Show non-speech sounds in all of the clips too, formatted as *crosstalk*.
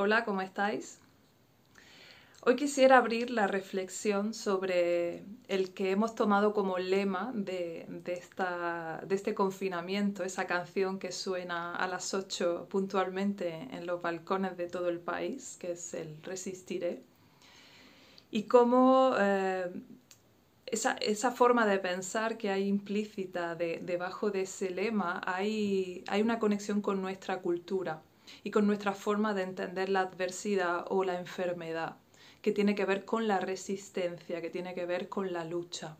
Hola, ¿cómo estáis? Hoy quisiera abrir la reflexión sobre el que hemos tomado como lema de, esta, de, este confinamiento, esa canción que suena a las 8 puntualmente en los balcones de todo el país, que es el Resistiré, y cómo eh, esa, esa, forma de pensar que hay implícita debajo de ese lema, hay, hay una conexión con nuestra cultura y con nuestra forma de entender la adversidad o la enfermedad, que tiene que ver con la resistencia, que tiene que ver con la lucha.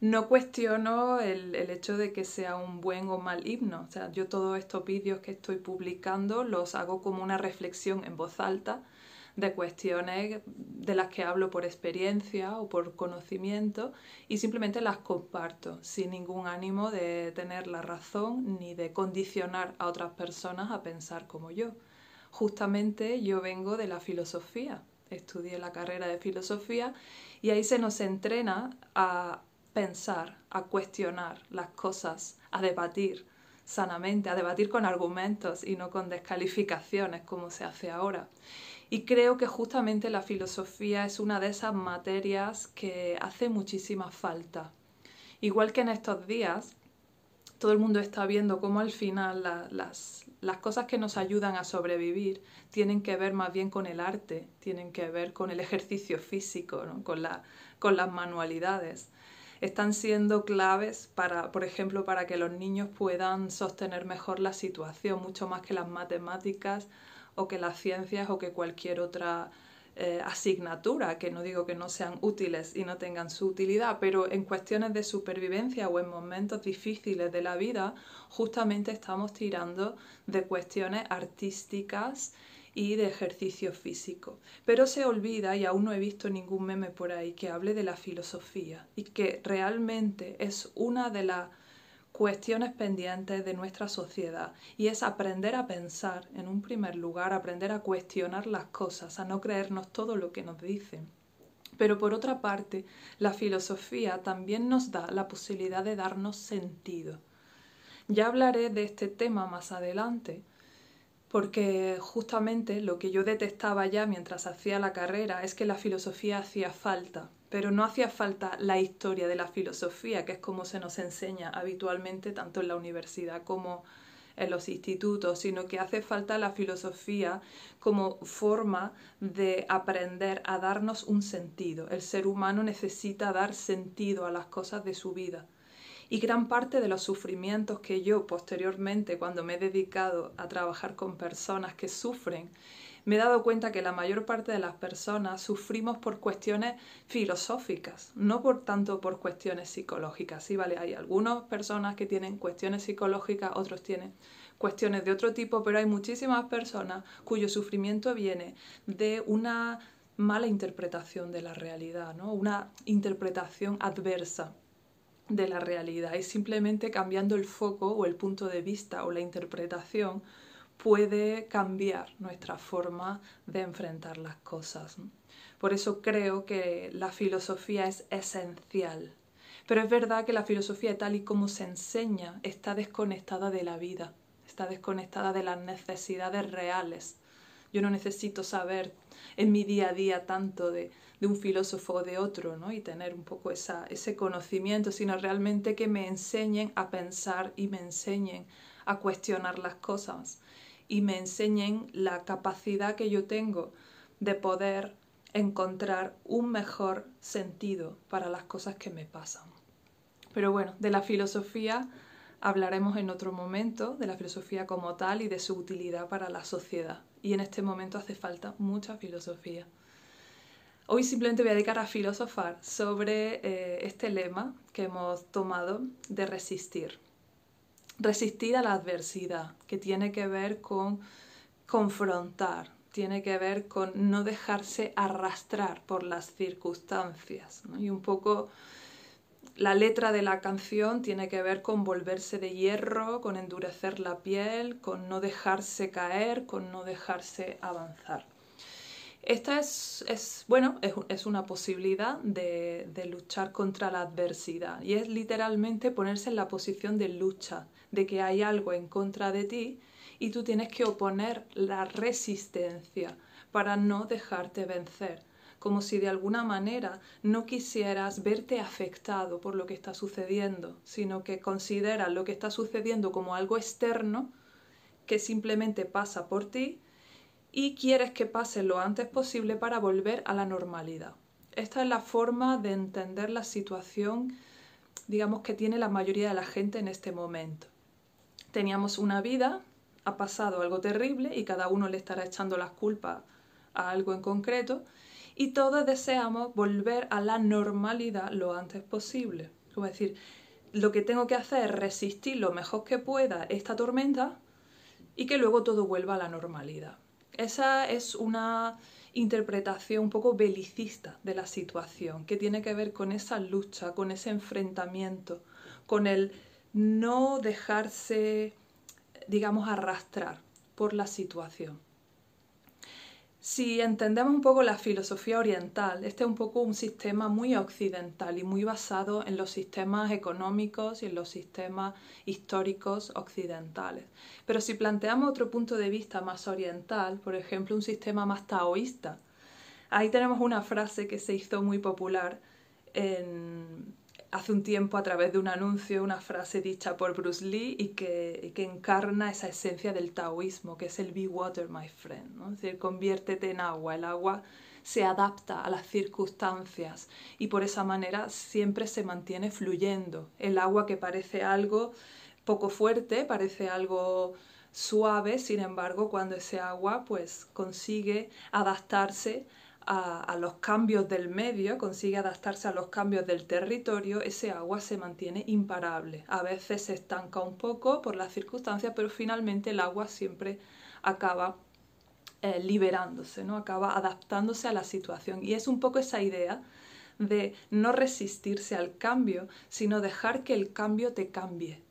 No cuestiono el, el hecho de que sea un buen o mal himno. O sea, yo todos estos vídeos que estoy publicando los hago como una reflexión en voz alta de cuestiones de las que hablo por experiencia o por conocimiento y simplemente las comparto sin ningún ánimo de tener la razón ni de condicionar a otras personas a pensar como yo. Justamente yo vengo de la filosofía, estudié la carrera de filosofía y ahí se nos entrena a pensar, a cuestionar las cosas, a debatir sanamente, a debatir con argumentos y no con descalificaciones como se hace ahora. Y creo que justamente la filosofía es una de esas materias que hace muchísima falta. Igual que en estos días, todo el mundo está viendo cómo al final las, las cosas que nos ayudan a sobrevivir tienen que ver más bien con el arte, tienen que ver con el ejercicio físico, con, la, con las manualidades están siendo claves para, por ejemplo, para que los niños puedan sostener mejor la situación, mucho más que las matemáticas o que las ciencias o que cualquier otra eh, asignatura, que no digo que no sean útiles y no tengan su utilidad, pero en cuestiones de supervivencia o en momentos difíciles de la vida, justamente estamos tirando de cuestiones artísticas y de ejercicio físico. Pero se olvida, y aún no he visto ningún meme por ahí, que hable de la filosofía y que realmente es una de las cuestiones pendientes de nuestra sociedad y es aprender a pensar en un primer lugar, aprender a cuestionar las cosas, a no creernos todo lo que nos dicen. Pero por otra parte, la filosofía también nos da la posibilidad de darnos sentido. Ya hablaré de este tema más adelante, porque justamente lo que yo detestaba ya mientras hacía la carrera es que la filosofía hacía falta, pero no hacía falta la historia de la filosofía, que es como se nos enseña habitualmente tanto en la universidad como en los institutos, sino que hace falta la filosofía como forma de aprender a darnos un sentido. El ser humano necesita dar sentido a las cosas de su vida. Y gran parte de los sufrimientos que yo posteriormente, cuando me he dedicado a trabajar con personas que sufren, me he dado cuenta que la mayor parte de las personas sufrimos por cuestiones filosóficas, no por tanto por cuestiones psicológicas. Sí, vale, hay algunas personas que tienen cuestiones psicológicas, otros tienen cuestiones de otro tipo, pero hay muchísimas personas cuyo sufrimiento viene de una mala interpretación de la realidad, ¿no? una interpretación adversa de la realidad y simplemente cambiando el foco o el punto de vista o la interpretación puede cambiar nuestra forma de enfrentar las cosas. Por eso creo que la filosofía es esencial. Pero es verdad que la filosofía tal y como se enseña está desconectada de la vida, está desconectada de las necesidades reales. Yo no necesito saber en mi día a día tanto de, un filósofo o de otro ¿no? y tener un poco ese conocimiento, sino realmente que me enseñen a pensar y me enseñen a cuestionar las cosas y me enseñen la capacidad que yo tengo de poder encontrar un mejor sentido para las cosas que me pasan. Pero bueno, de la filosofía hablaremos en otro momento, de la filosofía como tal y de su utilidad para la sociedad. Y en este momento hace falta mucha filosofía. Hoy simplemente voy a dedicar a filosofar sobre eh, este lema que hemos tomado de resistir resistir a la adversidad, que tiene que ver con confrontar, tiene que ver con no dejarse arrastrar por las circunstancias. Y un poco la letra de la canción tiene que ver con volverse de hierro, con endurecer la piel, con no dejarse caer, con no dejarse avanzar. Esta es, bueno, es, una posibilidad de, de, luchar contra la adversidad y es literalmente ponerse en la posición de lucha, de que hay algo en contra de ti y tú tienes que oponer la resistencia para no dejarte vencer, como si de alguna manera no quisieras verte afectado por lo que está sucediendo, sino que consideras lo que está sucediendo como algo externo que simplemente pasa por ti y quieres que pase lo antes posible para volver a la normalidad. Esta es la forma de entender la situación, digamos, que tiene la mayoría de la gente en este momento. Teníamos una vida, ha pasado algo terrible y cada uno le estará echando las culpas a algo en concreto y todos deseamos volver a la normalidad lo antes posible. Es decir, lo que tengo que hacer es resistir lo mejor que pueda esta tormenta y que luego todo vuelva a la normalidad. Esa es una interpretación un poco belicista de la situación, que tiene que ver con esa lucha, con ese enfrentamiento, con el no dejarse, digamos, arrastrar por la situación. Si entendemos un poco la filosofía oriental, este es un poco un sistema muy occidental y muy basado en los sistemas económicos y en los sistemas históricos occidentales. Pero si planteamos otro punto de vista más oriental, por ejemplo, un sistema más taoísta, ahí tenemos una frase que se hizo muy popular en, hace un tiempo a través de un anuncio, una frase dicha por Bruce Lee y que, encarna esa esencia del taoísmo, que es el be water, my friend. ¿no? Es decir, conviértete en agua. El agua se adapta a las circunstancias y por esa manera siempre se mantiene fluyendo. El agua que parece algo poco fuerte, parece algo suave, sin embargo, cuando ese agua pues consigue adaptarse a, los cambios del medio, consigue adaptarse a los cambios del territorio, ese agua se mantiene imparable. A veces se estanca un poco por las circunstancias, pero finalmente el agua siempre acaba eh, liberándose, ¿no? acaba adaptándose a la situación. Y es un poco esa idea de no resistirse al cambio, sino dejar que el cambio te cambie.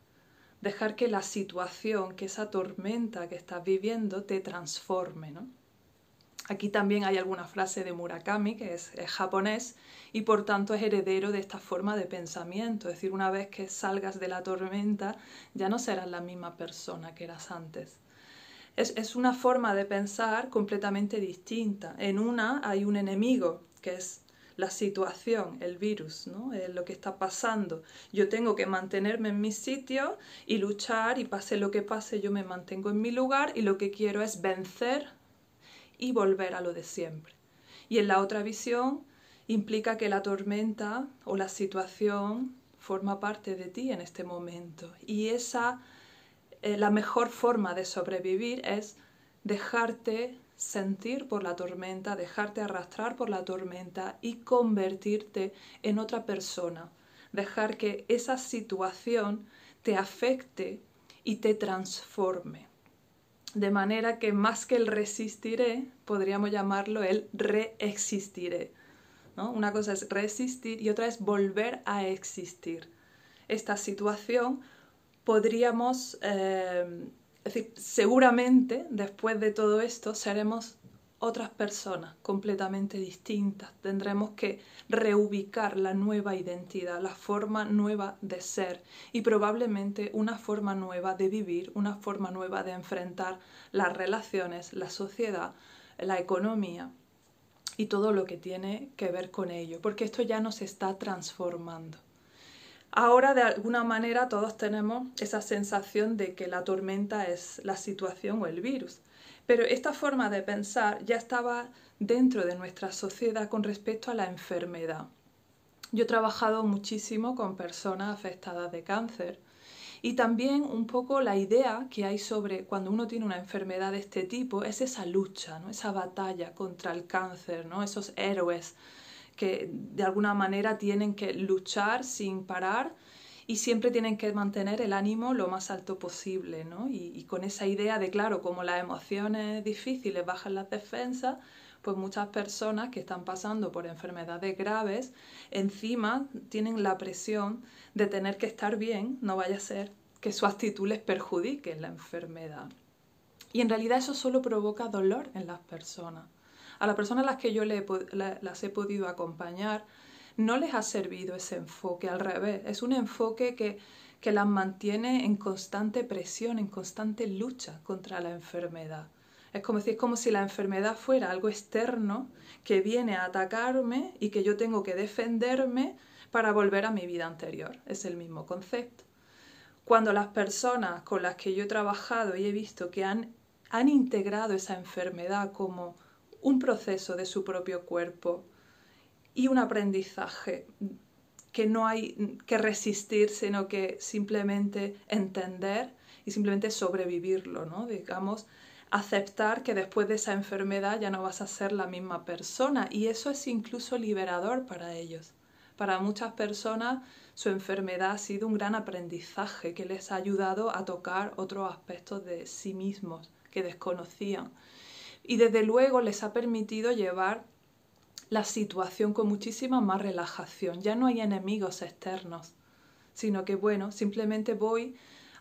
Dejar que la situación, que esa tormenta que estás viviendo te transforme, ¿no? Aquí también hay alguna frase de Murakami, que es, japonés, y por tanto es heredero de esta forma de pensamiento. Es decir, una vez que salgas de la tormenta, ya no serás la misma persona que eras antes. Es, una forma de pensar completamente distinta. En una hay un enemigo, que es la situación, el virus, ¿no? lo que está pasando. Yo tengo que mantenerme en mi sitio y luchar y pase lo que pase, yo me mantengo en mi lugar y lo que quiero es vencer y volver a lo de siempre. Y en la otra visión implica que la tormenta o la situación forma parte de ti en este momento. Y esa, eh, la mejor forma de sobrevivir es dejarte sentir por la tormenta, dejarte arrastrar por la tormenta y convertirte en otra persona. Dejar que esa situación te afecte y te transforme. De manera que más que el resistiré, podríamos llamarlo el reexistiré. ¿no? Una cosa es resistir y otra es volver a existir. Esta situación podríamos, eh, decir, seguramente después de todo esto seremos otras personas completamente distintas. Tendremos que reubicar la nueva identidad, la forma nueva de ser y probablemente una forma nueva de vivir, una forma nueva de enfrentar las relaciones, la sociedad, la economía y todo lo que tiene que ver con ello, porque esto ya nos está transformando. Ahora, de alguna manera, todos tenemos esa sensación de que la tormenta es la situación o el virus. Pero esta forma de pensar ya estaba dentro de nuestra sociedad con respecto a la enfermedad. Yo he trabajado muchísimo con personas afectadas de cáncer y también un poco la idea que hay sobre cuando uno tiene una enfermedad de este tipo es esa lucha, ¿no? esa batalla contra el cáncer, ¿no? esos héroes que de alguna manera tienen que luchar sin parar y siempre tienen que mantener el ánimo lo más alto posible, ¿no? Y, con esa idea de, claro, como las emociones difíciles bajan las defensas, pues muchas personas que están pasando por enfermedades graves, encima tienen la presión de tener que estar bien, no vaya a ser que su actitud les perjudique la enfermedad. Y en realidad eso solo provoca dolor en las personas. A las personas a las que yo las he podido acompañar, no les ha servido ese enfoque, al revés, es un enfoque que, que las mantiene en constante presión, en constante lucha contra la enfermedad. Es como, como si la enfermedad fuera algo externo que viene a atacarme y que yo tengo que defenderme para volver a mi vida anterior. Es el mismo concepto. Cuando las personas con las que yo he trabajado y he visto que han, han integrado esa enfermedad como un proceso de su propio cuerpo y un aprendizaje que no hay que resistir, sino que simplemente entender y simplemente sobrevivirlo, ¿no? Digamos, aceptar que después de esa enfermedad ya no vas a ser la misma persona y eso es incluso liberador para ellos. Para muchas personas su enfermedad ha sido un gran aprendizaje que les ha ayudado a tocar otros aspectos de sí mismos que desconocían y desde luego les ha permitido llevar la situación con muchísima más relajación. Ya no hay enemigos externos, sino que bueno, simplemente voy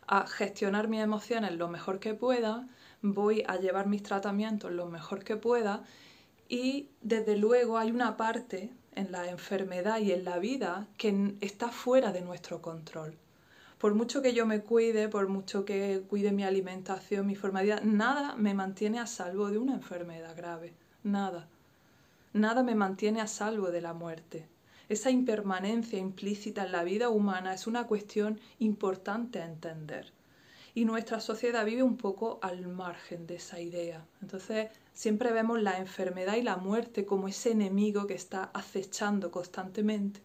a gestionar mis emociones lo mejor que pueda, voy a llevar mis tratamientos lo mejor que pueda y desde luego hay una parte en la enfermedad y en la vida que está fuera de nuestro control. Por mucho que yo me cuide, por mucho que cuide mi alimentación, mi forma de vida, nada me mantiene a salvo de una enfermedad grave. Nada. Nada me mantiene a salvo de la muerte. Esa impermanencia implícita en la vida humana es una cuestión importante a entender y nuestra sociedad vive un poco al margen de esa idea. Entonces siempre vemos la enfermedad y la muerte como ese enemigo que está acechando constantemente,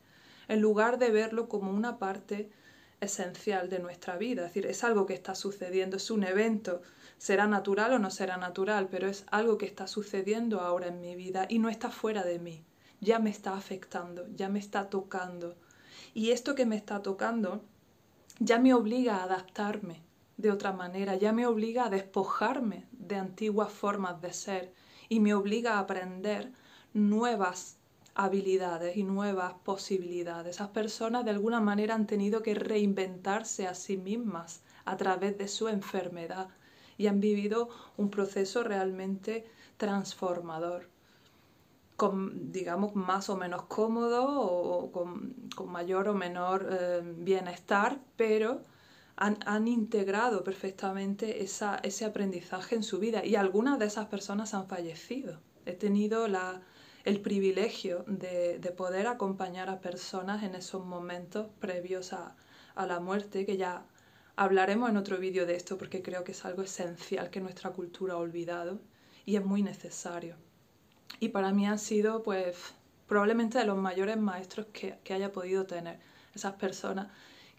en lugar de verlo como una parte esencial de nuestra vida. Es decir, es algo que está sucediendo, es un evento, será natural o no será natural, pero es algo que está sucediendo ahora en mi vida y no está fuera de mí. Ya me está afectando, ya me está tocando. Y esto que me está tocando ya me obliga a adaptarme, de otra manera, ya me obliga a despojarme de antiguas formas de ser y me obliga a aprender nuevas habilidades y nuevas posibilidades. Esas personas de alguna manera han tenido que reinventarse a sí mismas a través de su enfermedad y han vivido un proceso realmente transformador con, digamos, más o menos cómodo o con, mayor o menor eh, bienestar, pero han, integrado perfectamente ese aprendizaje en su vida y algunas de esas personas han fallecido. He tenido el privilegio de, poder acompañar a personas en esos momentos previos a, a la muerte, que ya hablaremos en otro vídeo de esto porque creo que es algo esencial que nuestra cultura ha olvidado y es muy necesario. Y para mí han sido pues probablemente de los mayores maestros que, que haya podido tener esas personas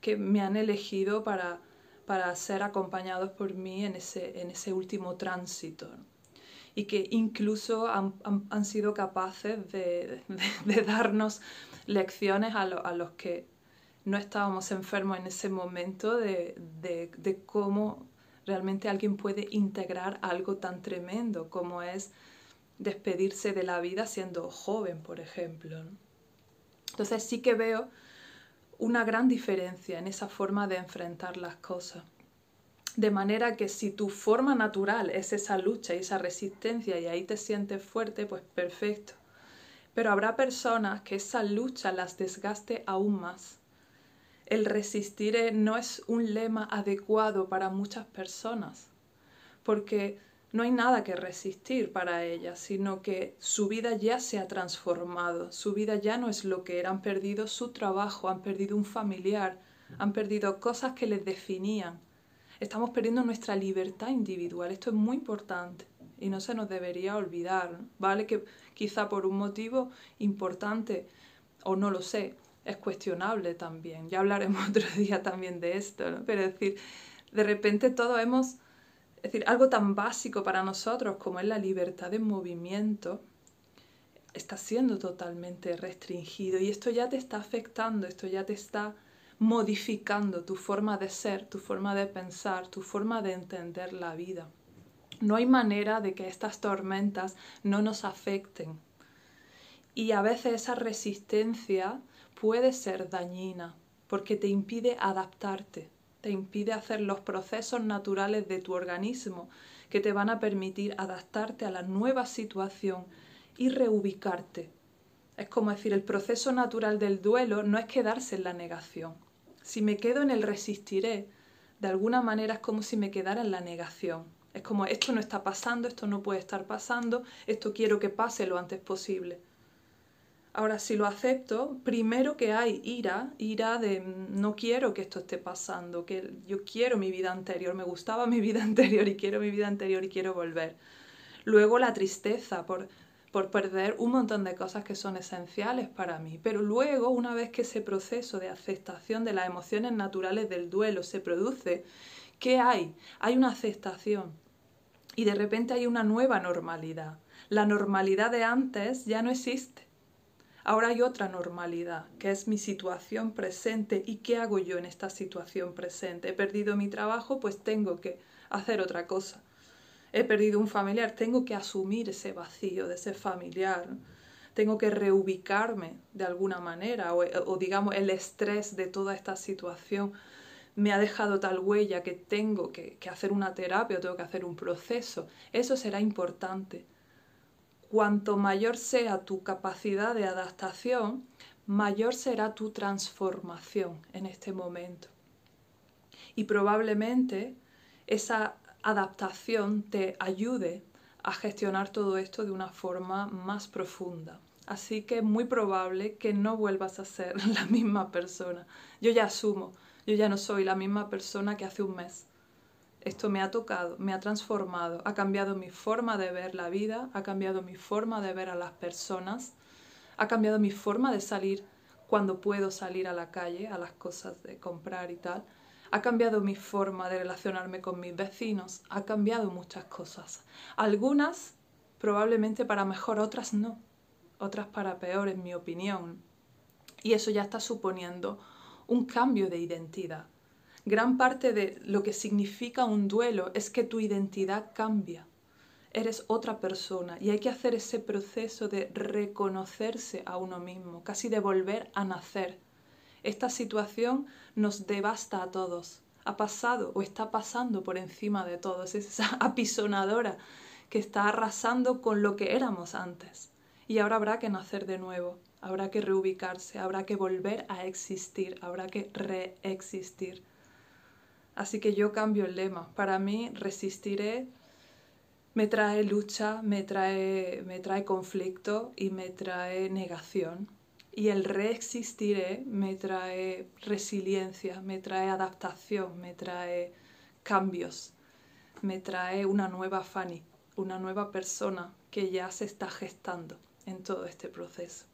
que me han elegido para, para ser acompañados por mí en ese, en ese último tránsito. Y que incluso han, sido capaces *laughs* de, darnos lecciones a, a, los que no estábamos enfermos en ese momento de, de cómo realmente alguien puede integrar algo tan tremendo como es despedirse de la vida siendo joven, por ejemplo. Entonces sí que veo una gran diferencia en esa forma de enfrentar las cosas. De manera que si tu forma natural es esa lucha y esa resistencia y ahí te sientes fuerte, pues perfecto. Pero habrá personas que esa lucha las desgaste aún más. El resistir no es un lema adecuado para muchas personas, porque no hay nada que resistir para ellas, sino que su vida ya se ha transformado, su vida ya no es lo que era, han perdido su trabajo, han perdido un familiar, han perdido cosas que les definían. Estamos perdiendo nuestra libertad individual, esto es muy importante y no se nos debería olvidar, ¿vale? Que quizá por un motivo importante, o no lo sé, es cuestionable también, ya hablaremos *laughs* otro día también de esto, ¿no? Pero es decir, de repente todos hemos es decir, algo tan básico para nosotros como es la libertad de movimiento está siendo totalmente restringido y esto ya te está afectando, esto ya te está modificando tu forma de ser, tu forma de pensar, tu forma de entender la vida. No hay manera de que estas tormentas no nos afecten. Y a veces esa resistencia puede ser dañina porque te impide adaptarte, te impide hacer los procesos naturales de tu organismo que te van a permitir adaptarte a la nueva situación y reubicarte. Es como decir, el proceso natural del duelo no es quedarse en la negación. Si me quedo en el resistiré, de alguna manera es como si me quedara en la negación. Es como esto no está pasando, esto no puede estar pasando, esto quiero que pase lo antes posible. Ahora, si lo acepto, primero que hay ira, ira de mm, no quiero que esto esté pasando, que yo quiero mi vida anterior, me gustaba *laughs* mi vida anterior y quiero mi vida anterior y quiero volver. Luego la tristeza por, por perder un montón de cosas que son esenciales para mí. Pero luego, una vez que ese proceso de aceptación de las emociones naturales del duelo se produce, ¿qué hay? Hay una aceptación y de repente hay una nueva normalidad. La normalidad de antes ya no existe. Ahora hay otra normalidad, que es mi situación presente. ¿Y qué hago yo en esta situación presente? He perdido mi trabajo, pues tengo que hacer otra cosa. He perdido un familiar, tengo que asumir ese vacío de ese familiar. Tengo que reubicarme de alguna manera o, digamos el estrés de toda esta situación me ha dejado tal huella que tengo que, hacer una terapia tengo que hacer un proceso. Eso será importante. Cuanto mayor sea tu capacidad de adaptación, mayor será tu transformación en este momento. Y probablemente esa adaptación te ayude a gestionar todo esto de una forma más profunda. Así que es muy probable que no vuelvas a ser *laughs* la misma persona. Yo ya asumo yo ya no soy la misma persona que hace un mes. Esto me ha tocado, me ha transformado, ha cambiado mi forma de ver la vida, ha cambiado mi forma de ver a las personas, ha cambiado mi forma de salir cuando puedo salir a la calle, a las cosas de comprar y tal. Ha cambiado mi forma de relacionarme con mis vecinos, ha cambiado muchas cosas. Algunas probablemente para mejor, otras no. Otras para peor, en mi opinión. Y eso ya está suponiendo un cambio de identidad. Gran parte de lo que significa un duelo es que tu identidad cambia. Eres otra persona y hay que hacer ese proceso de reconocerse a uno mismo, casi de volver a nacer. Esta situación nos devasta a todos. Ha pasado o está pasando por encima de todos. Es esa *laughs* apisonadora que está arrasando con lo que éramos antes. Y ahora habrá que nacer de nuevo habrá que reubicarse, habrá que volver a existir, habrá que reexistir. Así que yo cambio el lema. Para mí, resistiré me trae lucha, me trae, me trae conflicto y me trae negación. Y el reexistiré me trae resiliencia, me trae adaptación, me trae cambios, me trae una nueva Fanny, una nueva persona que ya se está gestando en todo este proceso.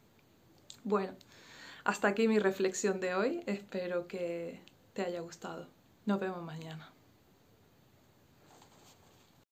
Bueno, hasta aquí mi reflexión de hoy. Espero que te haya gustado. Nos vemos mañana.